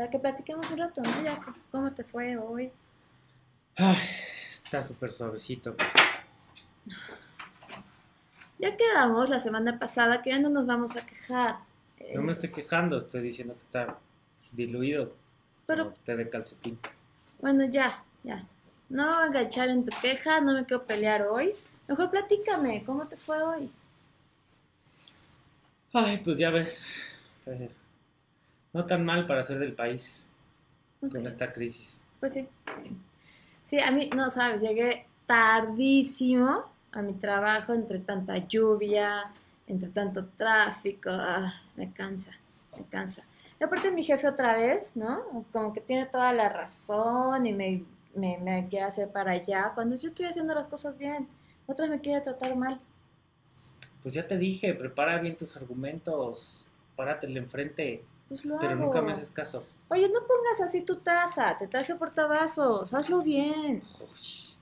Para que platiquemos un rato, ¿no? Ya, ¿cómo te fue hoy? Ay, está súper suavecito. Ya quedamos la semana pasada que ya no nos vamos a quejar. Eh, No me estoy quejando, estoy diciendo que está diluido. Pero- té de calcetín. Bueno, ya, ya. No voy a enganchar en tu queja, no me quiero pelear hoy. Mejor platícame, ¿cómo te fue hoy? Ay, pues ya ves. eh, no tan mal para ser del país con esta crisis. Pues sí. Sí, a mí, no sabes, llegué tardísimo a mi trabajo entre tanta lluvia, entre tanto tráfico. ah, me cansa, me cansa. Y aparte mi jefe otra vez, ¿no? Como que tiene toda la razón y me, me, me quiere hacer para allá, cuando yo estoy haciendo las cosas bien. Otra vez me quiere tratar mal. Pues ya te dije, prepara bien tus argumentos. Páratele enfrente. Pues lo Pero hago. nunca me haces caso. Oye, no pongas así tu taza, te traje portavasos, hazlo bien. Uy.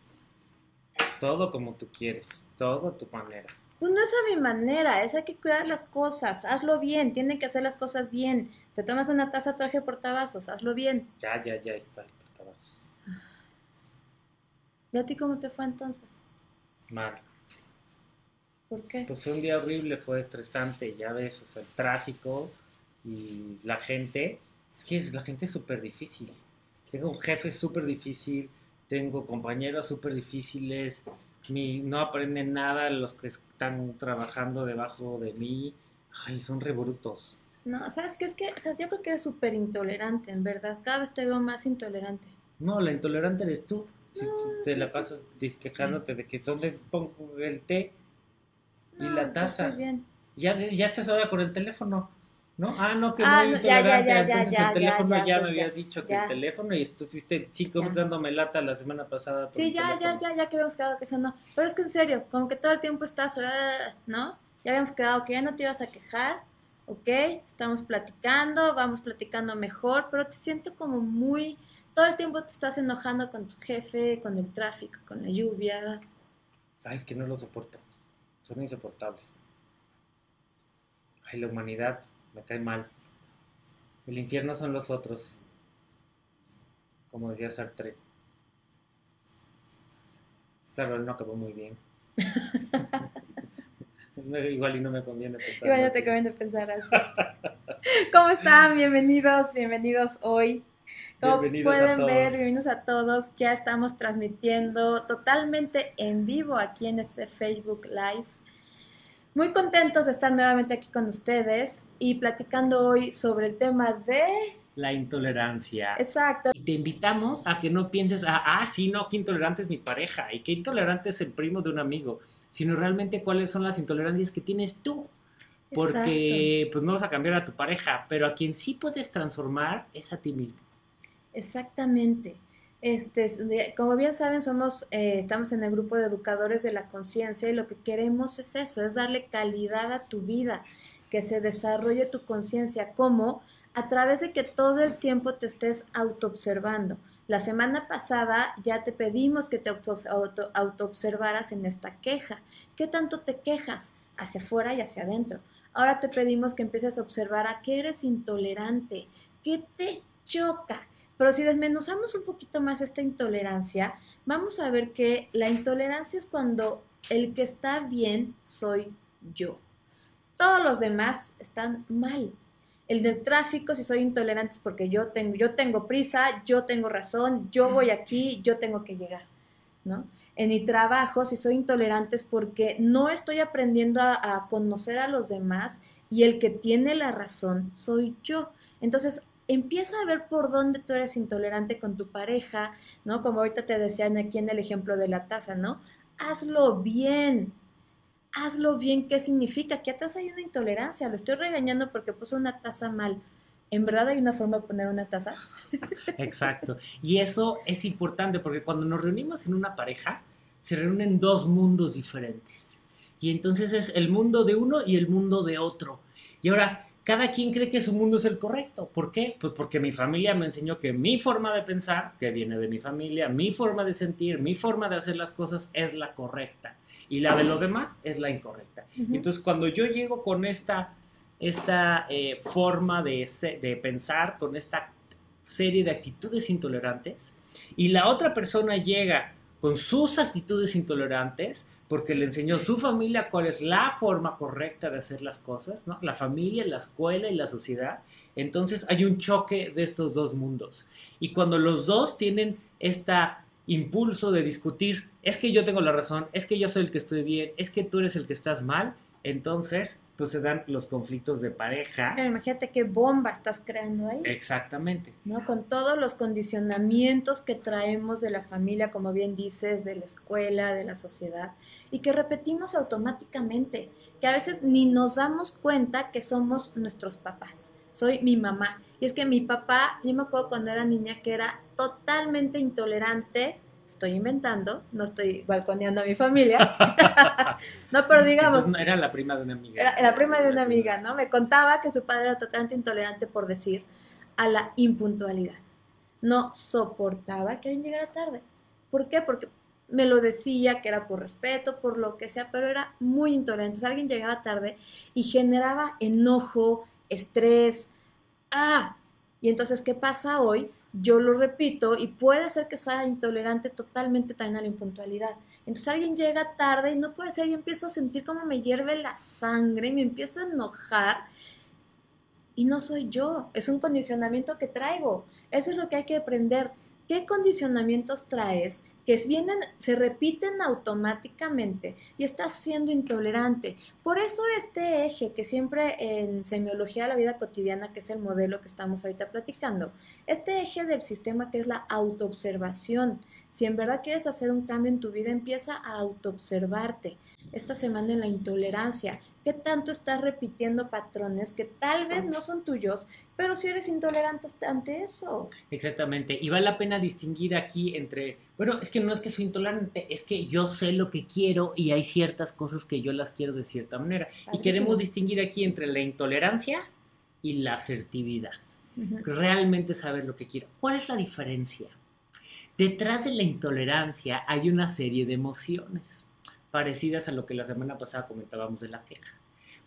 Todo como tú quieres, todo a tu manera. Pues no es a mi manera, es hay que cuidar las cosas, hazlo bien, tiene que hacer las cosas bien. Te tomas una taza, traje portavasos, hazlo bien. Ya, ya, ya está el portavasos. ¿Y a ti cómo te fue entonces? Mal. ¿Por qué? Pues fue un día horrible, fue estresante, ya ves, o sea, el tráfico y la gente. Es que es- la gente es súper difícil. Tengo un jefe súper difícil, tengo compañeros súper difíciles, mi, no aprenden nada los que están trabajando debajo de mí. Ay, son re brutos. No, ¿sabes qué? Es que, o sea, yo creo que eres súper intolerante, en verdad. Cada vez te veo más intolerante. No, la intolerante eres tú. Si No, te la pasas quejándote de que dónde pongo el té y No, la taza. bien. Ya, ya estás ahora con el teléfono, ¿no? Ah, no, que Ah, muy no, intolerante. ya, ya, Entonces ya, el teléfono ya, me habías dicho que el teléfono y estuviste cinco minutos dándome lata la semana pasada. Sí, ya, ya, ya, ya que habíamos quedado que eso no. Pero es que en serio, como que todo el tiempo estás, ah, ¿no? Ya habíamos quedado que ya no te ibas a quejar, ¿ok? Estamos platicando, vamos platicando mejor, pero te siento como muy... Todo el tiempo te estás enojando con tu jefe, con el tráfico, con la lluvia. Ay, es que no lo soporto. Son insoportables. Ay, la humanidad me cae mal. El infierno son los otros. Como decía Sartre. Claro, él no acabó muy bien. No, Igual y no me conviene pensar. Igual así. te conviene pensar así. ¿Cómo están? Bienvenidos, bienvenidos hoy. Como Bienvenidos a pueden todos. ver, bienvenidos a todos. Ya estamos transmitiendo totalmente en vivo aquí en este Facebook Live. Muy contentos de estar nuevamente aquí con ustedes y platicando hoy sobre el tema de... La intolerancia. Exacto. Y te invitamos a que no pienses, ah, ah, sí, no, qué intolerante es mi pareja y qué intolerante es el primo de un amigo, sino realmente cuáles son las intolerancias que tienes tú. Porque pues no vas a cambiar a tu pareja, pero a quien sí puedes transformar es a ti mismo. Exactamente. Este, es- como bien saben, somos, eh, estamos en el grupo de educadores de la conciencia y lo que queremos es eso, es darle calidad a tu vida, que se desarrolle tu conciencia, como a través de que todo el tiempo te estés autoobservando. La semana pasada ya te pedimos que te auto, auto- autoobservaras en esta queja. ¿Qué tanto te quejas? Hacia afuera y hacia adentro. Ahora te pedimos que empieces a observar a qué eres intolerante, qué te choca. Pero si desmenuzamos un poquito más esta intolerancia, vamos a ver que la intolerancia es cuando el que está bien soy yo. Todos los demás están mal. El del tráfico, si soy intolerante, es porque yo tengo, yo tengo prisa, yo tengo razón, yo voy aquí, yo tengo que llegar, ¿no? En mi trabajo, si soy intolerante, es porque no estoy aprendiendo a, a conocer a los demás y el que tiene la razón soy yo. Entonces, empieza a ver por dónde tú eres intolerante con tu pareja, ¿no? Como ahorita te decían aquí en el ejemplo de la taza, ¿no? Hazlo bien. hazlo bien, ¿qué significa? Que atrás hay una intolerancia, lo estoy regañando porque puso una taza mal. ¿En verdad hay una forma de poner una taza? Exacto. Y eso es importante porque cuando nos reunimos en una pareja, se reúnen dos mundos diferentes. Y entonces es el mundo de uno y el mundo de otro. Y ahora, cada quien cree que su mundo es el correcto. ¿Por qué? Pues porque mi familia me enseñó que mi forma de pensar, que viene de mi familia, mi forma de sentir, mi forma de hacer las cosas es la correcta. Y la de los demás es la incorrecta. Entonces, cuando yo llego con esta, esta eh, forma de, de pensar, con esta serie de actitudes intolerantes, y la otra persona llega con sus actitudes intolerantes, porque le enseñó su familia cuál es la forma correcta de hacer las cosas. La familia, la escuela y la sociedad. Entonces hay un choque de estos dos mundos. Y cuando los dos tienen este impulso de discutir, es que yo tengo la razón, es que yo soy el que estoy bien, es que tú eres el que estás mal, entonces pues se dan los conflictos de pareja. imagínate qué bomba estás creando ahí. Exactamente. ¿No? Con todos los condicionamientos que traemos de la familia, como bien dices, de la escuela, de la sociedad, y que repetimos automáticamente, que a veces ni nos damos cuenta que somos nuestros papás. Soy mi mamá. Y es que mi papá, yo me acuerdo cuando era niña que era totalmente intolerante estoy inventando, no estoy balconeando a mi familia. no, pero digamos. era la prima de una amiga. Era la prima de una amiga, ¿no? Me contaba que su padre era totalmente intolerante, por decir, a la impuntualidad. No soportaba que alguien llegara tarde. ¿Por qué? Porque me lo decía que era por respeto, por lo que sea, pero era muy intolerante. Entonces alguien llegaba tarde y generaba enojo, estrés. Ah, y entonces, ¿qué pasa hoy? Yo lo repito y puede ser que sea intolerante totalmente también a la impuntualidad. Entonces alguien llega tarde y no puede ser y empiezo a sentir como me hierve la sangre y me empiezo a enojar y no soy yo, es un condicionamiento que traigo. Eso es lo que hay que aprender. ¿Qué condicionamientos traes que vienen, se repiten automáticamente y estás siendo intolerante. Por eso este eje que siempre en semiología de la vida cotidiana, que es el modelo que estamos ahorita platicando, este eje del sistema que es la autoobservación. Si en verdad quieres hacer un cambio en tu vida, empieza a autoobservarte. Esta semana en la intolerancia, ¿Qué tanto estás repitiendo patrones que tal vez no son tuyos, pero si eres intolerante ante eso? Exactamente. Y vale la pena distinguir aquí entre, bueno, es que no es que soy intolerante, es que yo sé lo que quiero y hay ciertas cosas que yo las quiero de cierta manera. Y queremos distinguir aquí entre la intolerancia y la asertividad. Realmente saber lo que quiero. ¿Cuál es la diferencia? Detrás de la intolerancia hay una serie de emociones parecidas a lo que la semana pasada comentábamos de la queja.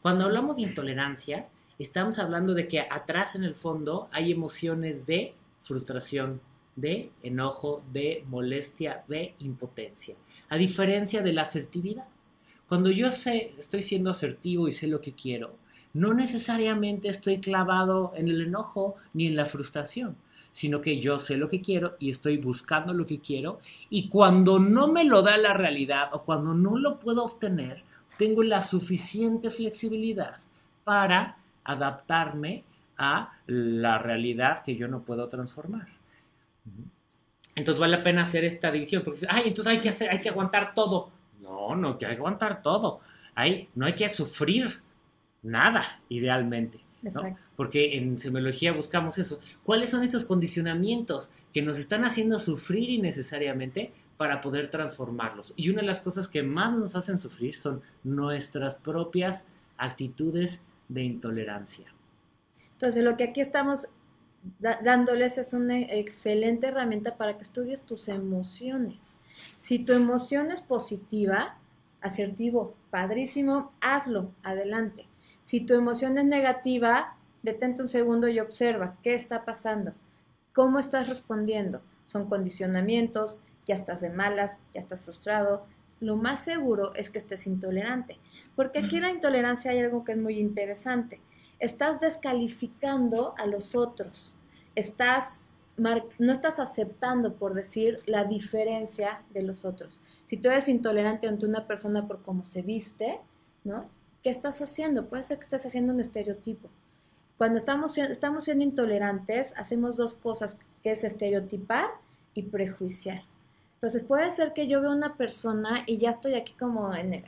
Cuando hablamos de intolerancia, estamos hablando de que atrás en el fondo hay emociones de frustración, de enojo, de molestia, de impotencia, a diferencia de la asertividad. Cuando yo sé, estoy siendo asertivo y sé lo que quiero, no necesariamente estoy clavado en el enojo ni en la frustración, sino que yo sé lo que quiero y estoy buscando lo que quiero y cuando no me lo da la realidad o cuando no lo puedo obtener, tengo la suficiente flexibilidad para adaptarme a la realidad que yo no puedo transformar. Entonces vale la pena hacer esta división, porque ay, entonces hay que hay que aguantar todo. No, no hay que aguantar todo. Hay, no hay que sufrir nada, idealmente. Porque en semiología buscamos eso. ¿Cuáles son esos condicionamientos que nos están haciendo sufrir innecesariamente para poder transformarlos? Y una de las cosas que más nos hacen sufrir son nuestras propias actitudes de intolerancia. Entonces, lo que aquí estamos dándoles es una excelente herramienta para que estudies tus emociones. Si tu emoción es positiva, asertivo, padrísimo, hazlo, adelante. Si tu emoción es negativa, detente un segundo y observa qué está pasando, cómo estás respondiendo. Son condicionamientos, ya estás de malas, ya estás frustrado. Lo más seguro es que estés intolerante, porque aquí en la intolerancia hay algo que es muy interesante. Estás descalificando a los otros, estás no estás aceptando, por decir, la diferencia de los otros. Si tú eres intolerante ante una persona por cómo se viste, ¿no? ¿Qué estás haciendo? Puede ser que estés haciendo un estereotipo. Cuando estamos, estamos siendo intolerantes, hacemos dos cosas, que es estereotipar y prejuiciar. Entonces puede ser que yo vea una persona y ya estoy aquí como en...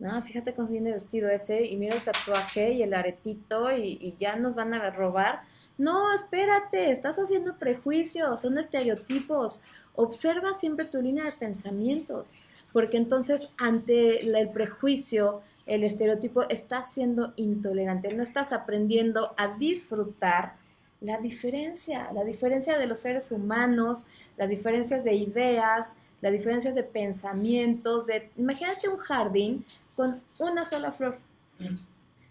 no, fíjate cómo viene vestido ese y mira el tatuaje y el aretito y, y ya nos van a robar. No, espérate, estás haciendo prejuicios, son estereotipos. Observa siempre tu línea de pensamientos, porque entonces ante el prejuicio, el estereotipo, estás siendo intolerante, no estás aprendiendo a disfrutar la diferencia, la diferencia de los seres humanos, las diferencias de ideas, las diferencias de pensamientos, de imagínate un jardín con una sola flor.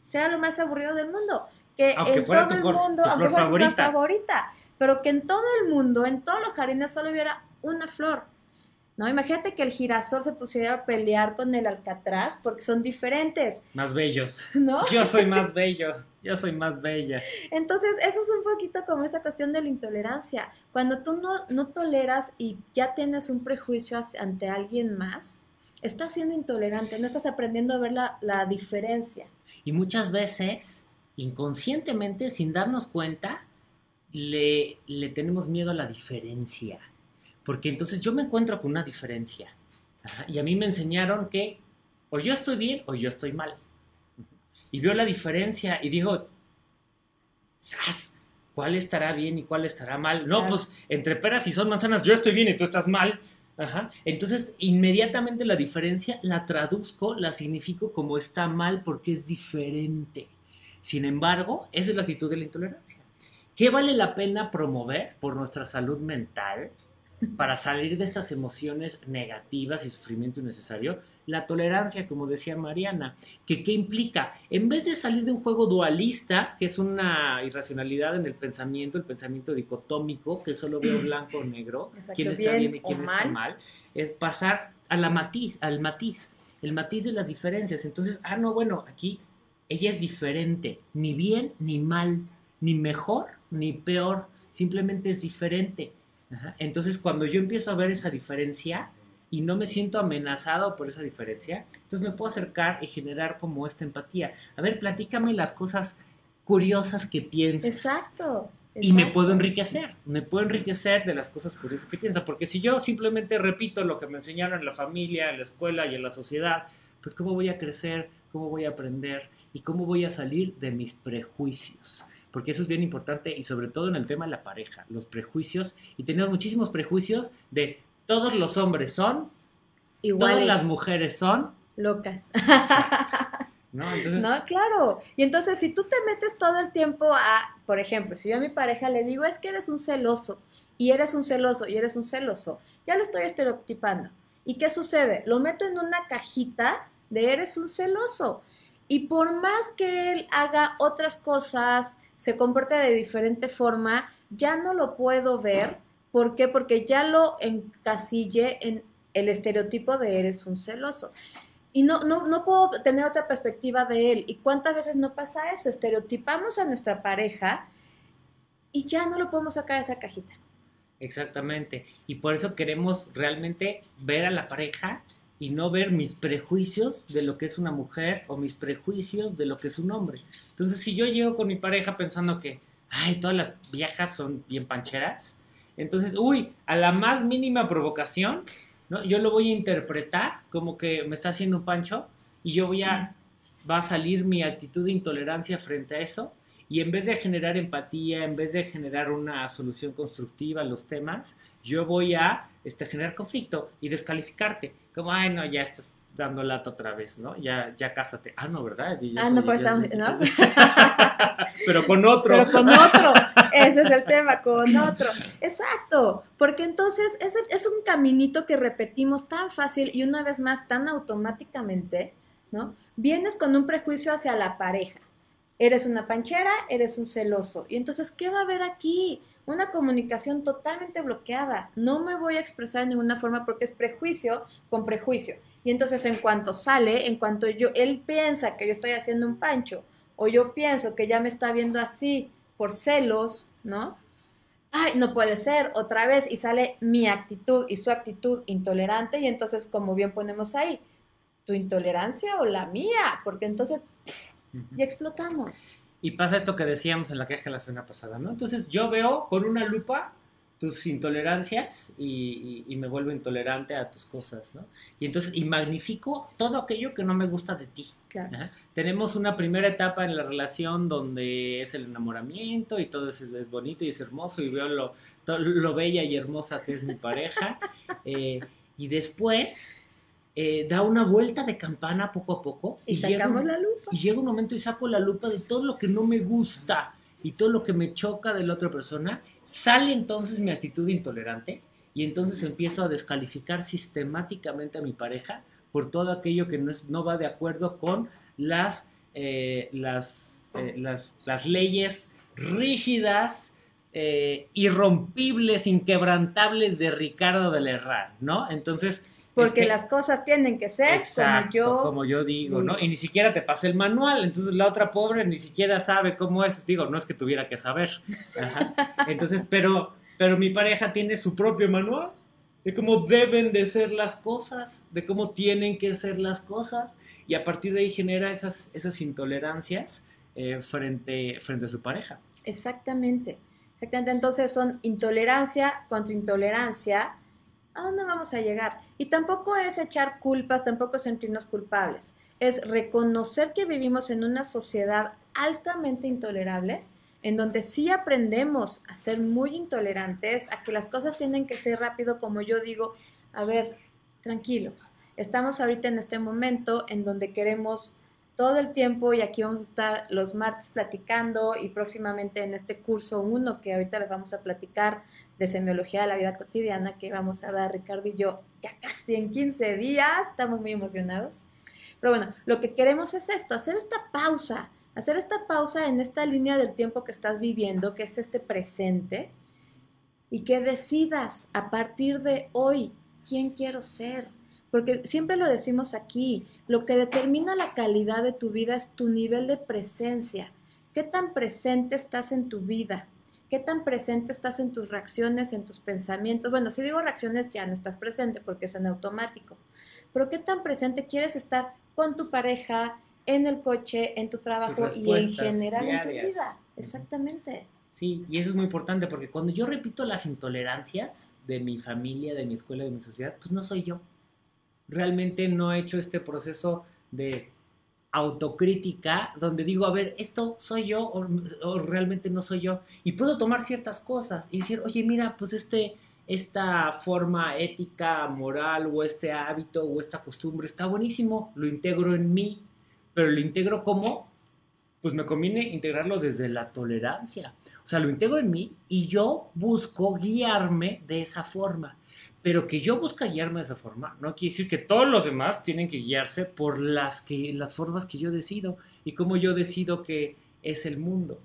Será lo más aburrido del mundo. Que en todo el mundo, aunque fuera tu favorita, pero que en todo el mundo, en todos los jardines solo hubiera una flor. ¿No? Imagínate que el girasol se pusiera a pelear con el alcatraz porque son diferentes. Más bellos. ¿No? Yo soy más bello, yo soy más bella. Entonces, eso es un poquito como esta cuestión de la intolerancia. Cuando tú no, no toleras y ya tienes un prejuicio ante alguien más, estás siendo intolerante, no estás aprendiendo a ver la, la diferencia. Y muchas veces, inconscientemente, sin darnos cuenta, le, le tenemos miedo a la diferencia porque entonces yo me encuentro con una diferencia. y a mí me enseñaron que o yo estoy bien o yo estoy mal. Y veo la diferencia y digo, ¡zas! ¿Cuál estará bien y cuál estará mal? No, pues entre peras y son manzanas, yo estoy bien y tú estás mal. Entonces, inmediatamente la diferencia la traduzco, la significo como está mal porque es diferente. Sin embargo, esa es la actitud de la intolerancia. ¿Qué vale la pena promover por nuestra salud mental? Para salir de estas emociones negativas y sufrimiento innecesario, la tolerancia, como decía Mariana, que qué implica, en vez de salir de un juego dualista, que es una irracionalidad en el pensamiento, el pensamiento dicotómico, que solo veo blanco o negro, quién está bien, y quién está mal, es pasar a la matiz, al matiz, el matiz de las diferencias. Entonces, ah, no, bueno, aquí ella es diferente, ni bien ni mal, ni mejor ni peor, simplemente es diferente entonces, cuando yo empiezo a ver esa diferencia y no me siento amenazado por esa diferencia, entonces me puedo acercar y generar como esta empatía. A ver, platícame las cosas curiosas que piensas. Exacto. Y me puedo enriquecer, me puedo enriquecer de las cosas curiosas que piensa, porque si yo simplemente repito lo que me enseñaron en la familia, en la escuela y en la sociedad, pues cómo voy a crecer, cómo voy a aprender y cómo voy a salir de mis prejuicios porque eso es bien importante y sobre todo en el tema de la pareja, los prejuicios, y tenemos muchísimos prejuicios de todos los hombres son, Iguales. todas las mujeres son locas. ¿No? Entonces... no, claro. Y entonces si tú te metes todo el tiempo a, por ejemplo, si yo a mi pareja le digo, es que eres un celoso, y eres un celoso, y eres un celoso, ya lo estoy estereotipando. ¿Y qué sucede? Lo meto en una cajita de eres un celoso. Y por más que él haga otras cosas, se comporta de diferente forma, ya no lo puedo ver. ¿Por qué? Porque ya lo encasillé en el estereotipo de eres un celoso. Y no, no, no puedo tener otra perspectiva de él. ¿Y cuántas veces no pasa eso? Estereotipamos a nuestra pareja y ya no lo podemos sacar de esa cajita. Exactamente. Y por eso queremos realmente ver a la pareja y no ver mis prejuicios de lo que es una mujer o mis prejuicios de lo que es un hombre. Entonces, si yo llego con mi pareja pensando que, ay, todas las viejas son bien pancheras, entonces, uy, a la más mínima provocación, ¿no? Yo lo voy a interpretar como que me está haciendo un pancho y yo voy a, va a salir mi actitud de intolerancia frente a eso y en vez de generar empatía, en vez de generar una solución constructiva a los temas, yo voy a este, generar conflicto y descalificarte. Como, ay, no, ya estás dando lata otra vez, ¿no? Ya, ya cásate. Ah, no, ¿verdad? ah, no, pero estamos, ¿no? pero con otro. Pero con otro. Ese es el tema, con otro. Exacto. Porque entonces es, es un caminito que repetimos tan fácil y una vez más tan automáticamente, ¿no? Vienes con un prejuicio hacia la pareja. Eres una panchera, eres un celoso. Y entonces, ¿qué va a haber aquí? Una comunicación totalmente bloqueada. No me voy a expresar de ninguna forma porque es prejuicio con prejuicio. Y entonces en cuanto sale, en cuanto yo, él piensa que yo estoy haciendo un pancho, o yo pienso que ya me está viendo así por celos, ¿no? Ay, no puede ser, otra vez, y sale mi actitud y su actitud intolerante, y entonces, como bien ponemos ahí, tu intolerancia o la mía, porque entonces ya explotamos. Y pasa esto que decíamos en la queja la semana pasada, ¿no? Entonces yo veo con una lupa tus intolerancias y, me vuelvo intolerante a tus cosas, ¿no? Y entonces, y magnifico todo aquello que no me gusta de ti. Claro. Tenemos una primera etapa en la relación donde es el enamoramiento y todo es, es bonito y es hermoso y veo lo, lo bella y hermosa que es mi pareja. Eh, y después eh, da una vuelta de campana poco a poco. Y, sacamos la lupa. Y llega un momento y saco la lupa de todo lo que no me gusta y todo lo que me choca de la otra persona. Sale entonces mi actitud intolerante y entonces empiezo a descalificar sistemáticamente a mi pareja por todo aquello que no, es, no va de acuerdo con las, eh, las, eh, las, las, leyes rígidas, irrompibles, inquebrantables de Ricardo de Lerrar, ¿no? Entonces, porque las cosas tienen que ser como yo. Como yo digo, ¿no? Y ni siquiera te pasa el manual. Entonces la otra pobre ni siquiera sabe cómo es. Digo, no es que tuviera que saber. Entonces, pero, pero mi pareja tiene su propio manual de cómo deben de ser las cosas, de cómo tienen que ser las cosas. Y a partir de ahí genera esas, esas intolerancias eh, frente, frente a su pareja. Exactamente. Exactamente. Entonces son intolerancia contra intolerancia ¿a dónde vamos a llegar? Y tampoco es echar culpas, tampoco sentirnos culpables. Es reconocer que vivimos en una sociedad altamente intolerable, en donde sí aprendemos a ser muy intolerantes, a que las cosas tienen que ser rápido, como yo digo, a ver, tranquilos. Estamos ahorita en este momento en donde queremos todo el tiempo y aquí vamos a estar los martes platicando y próximamente en este curso uno que ahorita les vamos a platicar de semiología de la vida cotidiana que vamos a dar Ricardo y yo ya casi en 15 días, estamos muy emocionados. Pero bueno, lo que queremos es esto, hacer esta pausa, hacer esta pausa en esta línea del tiempo que estás viviendo, que es este presente, y que decidas a partir de hoy quién quiero ser, porque siempre lo decimos aquí, lo que determina la calidad de tu vida es tu nivel de presencia. ¿Qué tan presente estás en tu vida? ¿Qué tan presente estás en tus reacciones, en tus pensamientos? Bueno, si digo reacciones ya no estás presente porque es en automático, pero ¿qué tan presente quieres estar con tu pareja, en el coche, en tu trabajo y en general en tu vida? Exactamente. Sí, y eso es muy importante porque cuando yo repito las intolerancias de mi familia, de mi escuela, de mi sociedad, pues no soy yo realmente no he hecho este proceso de autocrítica donde digo, a ver, esto soy yo o, realmente no soy yo. Y puedo tomar ciertas cosas y decir, oye, mira, pues este, esta forma ética, moral o este hábito o esta costumbre está buenísimo, lo integro en mí, pero lo integro como, pues me conviene integrarlo desde la tolerancia. O sea, lo integro en mí y yo busco guiarme de esa forma pero que yo busque guiarme de esa forma, no quiere decir que todos los demás tienen que guiarse por las, que, las formas que yo decido y cómo yo decido que es el mundo.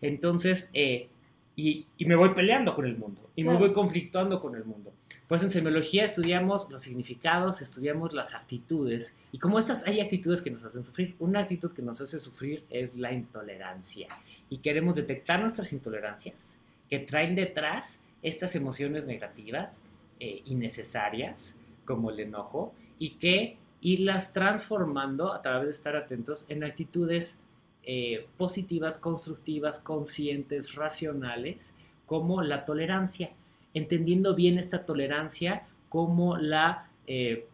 Entonces, eh, y, me voy peleando con el mundo y me voy conflictuando con el mundo. Pues en semiología estudiamos los significados, estudiamos las actitudes y como estas hay actitudes que nos hacen sufrir. Una actitud que nos hace sufrir es la intolerancia y queremos detectar nuestras intolerancias que traen detrás estas emociones negativas eh, innecesarias, como el enojo, y que irlas transformando a través de estar atentos en actitudes eh, positivas, constructivas, conscientes, racionales, como la tolerancia, entendiendo bien esta tolerancia como la eh,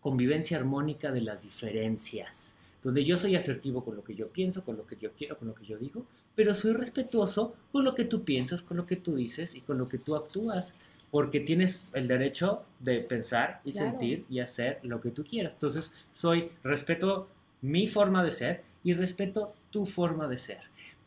convivencia armónica de las diferencias, donde yo soy asertivo con lo que yo pienso, con lo que yo quiero, con lo que yo digo, pero soy respetuoso con lo que tú piensas, con lo que tú dices y con lo que tú actúas porque tienes el derecho de pensar y sentir y hacer lo que tú quieras. Entonces, soy, respeto mi forma de ser y respeto tu forma de ser.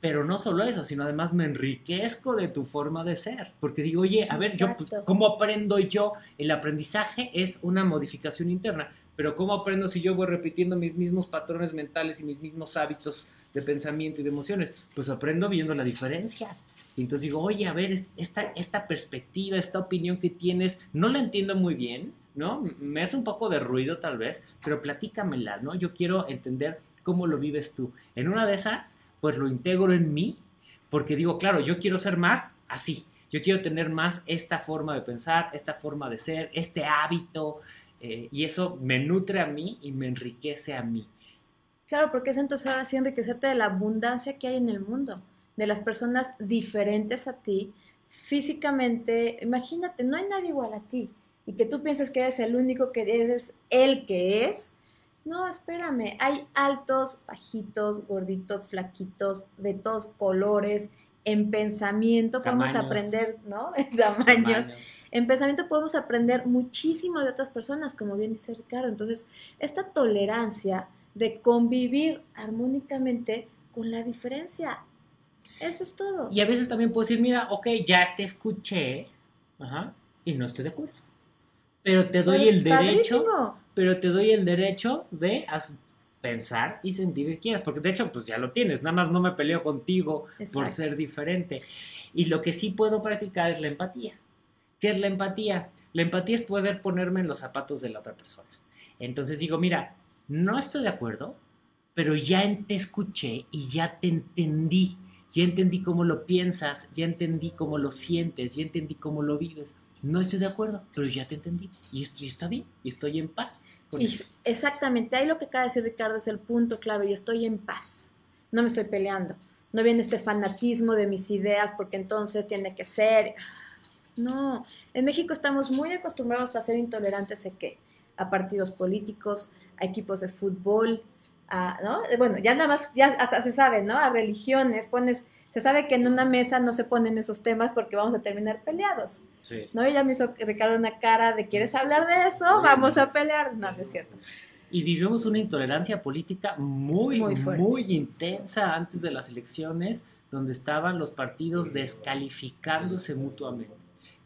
Pero no solo eso, sino además me enriquezco de tu forma de ser. Porque digo, oye, a ver, yo, pues, ¿cómo aprendo yo? El aprendizaje es una modificación interna. Pero ¿cómo aprendo si yo voy repitiendo mis mismos patrones mentales y mis mismos hábitos de pensamiento y de emociones? Pues aprendo viendo la diferencia. Y entonces digo, oye, a ver, esta, esta perspectiva, esta opinión que tienes, no la entiendo muy bien, ¿no? Me hace un poco de ruido tal vez, pero platícamela, ¿no? Yo quiero entender cómo lo vives tú. En una de esas, pues lo integro en mí, porque digo, claro, yo quiero ser más así. Yo quiero tener más esta forma de pensar, esta forma de ser, este hábito, eh, y eso me nutre a mí y me enriquece a mí. Claro, porque es entonces ahora sí enriquecerte de la abundancia que hay en el mundo de las personas diferentes a ti, físicamente, imagínate, no hay nadie igual a ti y que tú pienses que eres el único que eres el que es. No, espérame, hay altos, bajitos, gorditos, flaquitos, de todos colores. En pensamiento podemos aprender, ¿no? En tamaños. En pensamiento podemos aprender muchísimo de otras personas, como bien dice Ricardo. Entonces, esta tolerancia de convivir armónicamente con la diferencia. Eso es todo. Y a veces también puedo decir, mira, ok, ya te escuché, ajá, y no estoy de acuerdo. Pero te doy el derecho, pero te doy el derecho de pensar y sentir que quieras, porque de hecho, pues ya lo tienes, nada más no me peleo contigo por ser diferente. Y lo que sí puedo practicar es la empatía. ¿Qué es la empatía? La empatía es poder ponerme en los zapatos de la otra persona. Entonces digo, mira, no estoy de acuerdo, pero ya te escuché y ya te entendí, ya entendí cómo lo piensas, ya entendí cómo lo sientes, ya entendí cómo lo vives. No estoy de acuerdo, pero ya te entendí y estoy, está bien y estoy en paz. exactamente, ahí lo que acaba de decir Ricardo es el punto clave y estoy en paz, no me estoy peleando, no viene este fanatismo de mis ideas porque entonces tiene que ser... No, en México estamos muy acostumbrados a ser intolerantes a qué? A partidos políticos, a equipos de fútbol, a, ¿no? Bueno, ya nada más, ya hasta se sabe, ¿no? A religiones, pones, se sabe que en una mesa no se ponen esos temas porque vamos a terminar peleados. Sí. ¿No? Y ya me hizo Ricardo una cara de, ¿quieres hablar de eso? Vamos a pelear. No, no es cierto. Y vivimos una intolerancia política muy, muy, muy intensa antes de las elecciones, donde estaban los partidos descalificándose mutuamente.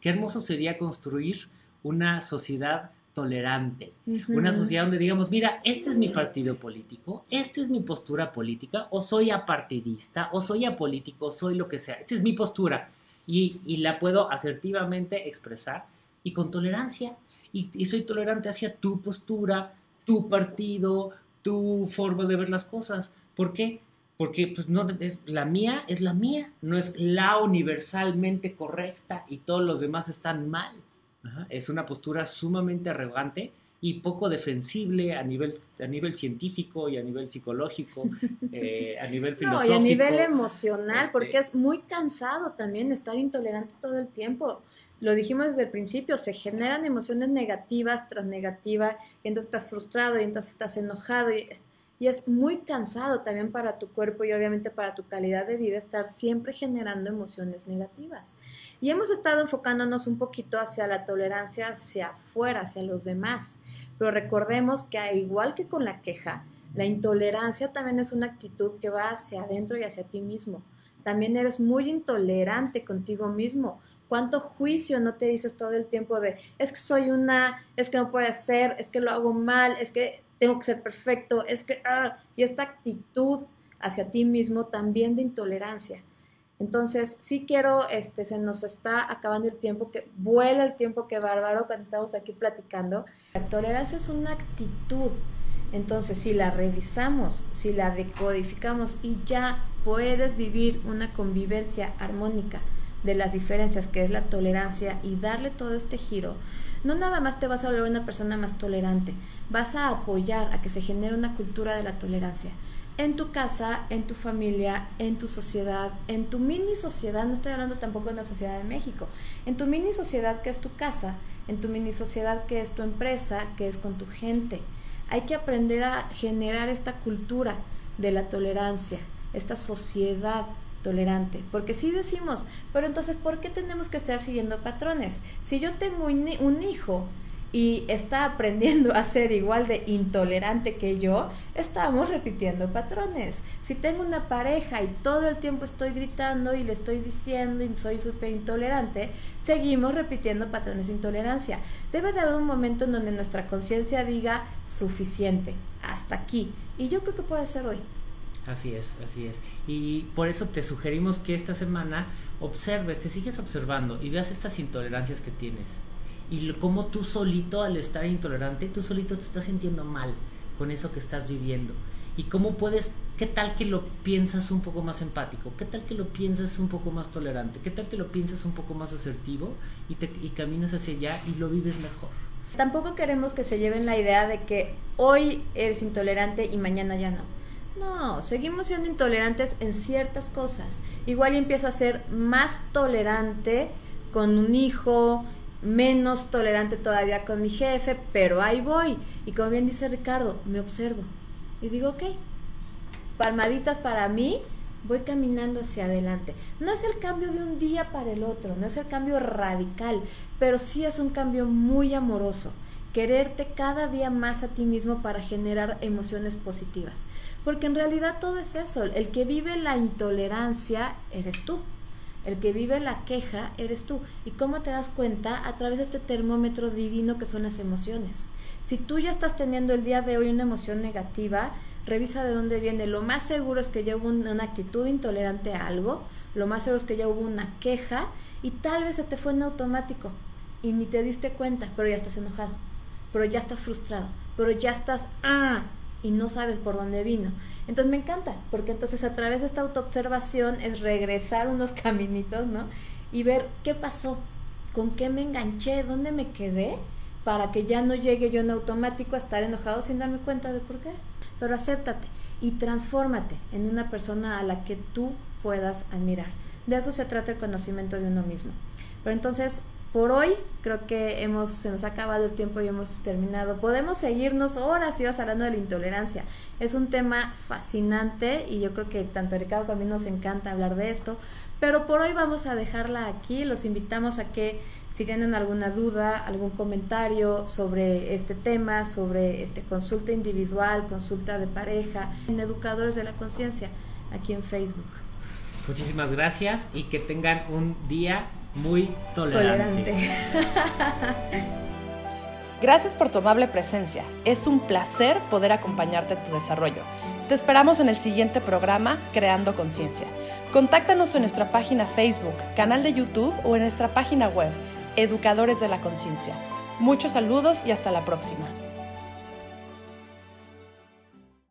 Qué hermoso sería construir una sociedad tolerante, una sociedad donde digamos, mira, este es mi partido político, esta es mi postura política, o soy apartidista, o soy apolítico, soy lo que sea, esta es mi postura y, la puedo asertivamente expresar y con tolerancia, y, soy tolerante hacia tu postura, tu partido, tu forma de ver las cosas. ¿Por qué? Porque pues, no, es, la mía es la mía, no es la universalmente correcta y todos los demás están mal. Es una postura sumamente arrogante y poco defensible a nivel, a nivel científico y a nivel psicológico, eh, a nivel filosófico. y a nivel emocional, este porque es muy cansado también estar intolerante todo el tiempo. Lo dijimos desde el principio, se generan emociones negativas tras negativa, y entonces estás frustrado y entonces estás enojado y y es muy cansado también para tu cuerpo y obviamente para tu calidad de vida estar siempre generando emociones negativas. Y hemos estado enfocándonos un poquito hacia la tolerancia hacia afuera, hacia los demás. Pero recordemos que al igual que con la queja, la intolerancia también es una actitud que va hacia adentro y hacia ti mismo. También eres muy intolerante contigo mismo. ¿Cuánto juicio no te dices todo el tiempo de es que soy una, es que no puede ser, es que lo hago mal, es que tengo que ser perfecto, es que, ah, y esta actitud hacia ti mismo también de intolerancia. Entonces, sí quiero, este, se nos está acabando el tiempo, que vuela el tiempo que bárbaro cuando estamos aquí platicando. La tolerancia es una actitud. Entonces, si la revisamos, si la decodificamos y ya puedes vivir una convivencia armónica de las diferencias que es la tolerancia y darle todo este giro, no nada más te vas a volver una persona más tolerante, vas a apoyar a que se genere una cultura de la tolerancia. En tu casa, en tu familia, en tu sociedad, en tu mini sociedad, no estoy hablando tampoco de una sociedad de México, en tu mini sociedad que es tu casa, en tu mini sociedad que es tu empresa, que es con tu gente. Hay que aprender a generar esta cultura de la tolerancia, esta sociedad tolerante. Porque si decimos, pero entonces, ¿por qué tenemos que estar siguiendo patrones? Si yo tengo un, hijo y está aprendiendo a ser igual de intolerante que yo, estamos repitiendo patrones. Si tengo una pareja y todo el tiempo estoy gritando y le estoy diciendo y soy súper intolerante, seguimos repitiendo patrones de intolerancia. Debe de haber un momento en donde nuestra conciencia diga suficiente, hasta aquí. Y yo creo que puede ser hoy. Así es, así es. Y por eso te sugerimos que esta semana observes, te sigues observando y veas estas intolerancias que tienes. Y cómo tú solito al estar intolerante, tú solito te estás sintiendo mal con eso que estás viviendo. Y cómo puedes, qué tal que lo piensas un poco más empático, qué tal que lo piensas un poco más tolerante, qué tal que lo piensas un poco más asertivo y, te, y caminas hacia allá y lo vives mejor. Tampoco queremos que se lleven la idea de que hoy eres intolerante y mañana ya no No, seguimos siendo intolerantes en ciertas cosas. Igual empiezo a ser más tolerante con un hijo, menos tolerante todavía con mi jefe, pero ahí voy. Y como bien dice Ricardo, me observo. Y digo, ok, palmaditas para mí, voy caminando hacia adelante. No es el cambio de un día para el otro, no es el cambio radical, pero sí es un cambio muy amoroso. Quererte cada día más a ti mismo para generar emociones positivas. Porque en realidad todo es eso. El que vive la intolerancia eres tú. El que vive la queja eres tú. ¿Y cómo te das cuenta? A través de este termómetro divino que son las emociones. Si tú ya estás teniendo el día de hoy una emoción negativa, revisa de dónde viene. Lo más seguro es que ya hubo una actitud intolerante a algo, lo más seguro es que ya hubo una queja y tal vez se te fue en automático y ni te diste cuenta, pero ya estás enojado, pero ya estás frustrado, pero ya estás, ah, y no sabes por dónde vino. Entonces me encanta, porque entonces a través de esta autoobservación es regresar unos caminitos, ¿no? Y ver qué pasó, con qué me enganché, dónde me quedé, para que ya no llegue yo en automático a estar enojado sin darme cuenta de por qué. Pero acéptate y transfórmate en una persona a la que tú puedas admirar. De eso se trata el conocimiento de uno mismo. Pero entonces, por hoy creo que hemos, se nos ha acabado el tiempo y hemos terminado. Podemos seguirnos horas y horas hablando de la intolerancia. Es un tema fascinante y yo creo que tanto Ricardo como a mí nos encanta hablar de esto. Pero por hoy vamos a dejarla aquí. Los invitamos a que si tienen alguna duda, algún comentario sobre este tema, sobre este consulta individual, consulta de pareja, en Educadores de la Conciencia, aquí en Facebook. Muchísimas gracias y que tengan un día muy tolerante. Gracias por tu amable presencia. Es un placer poder acompañarte en tu desarrollo. Te esperamos en el siguiente programa Creando Conciencia. Contáctanos en nuestra página Facebook, canal de YouTube o en nuestra página web, Educadores de la Conciencia. Muchos saludos y hasta la próxima.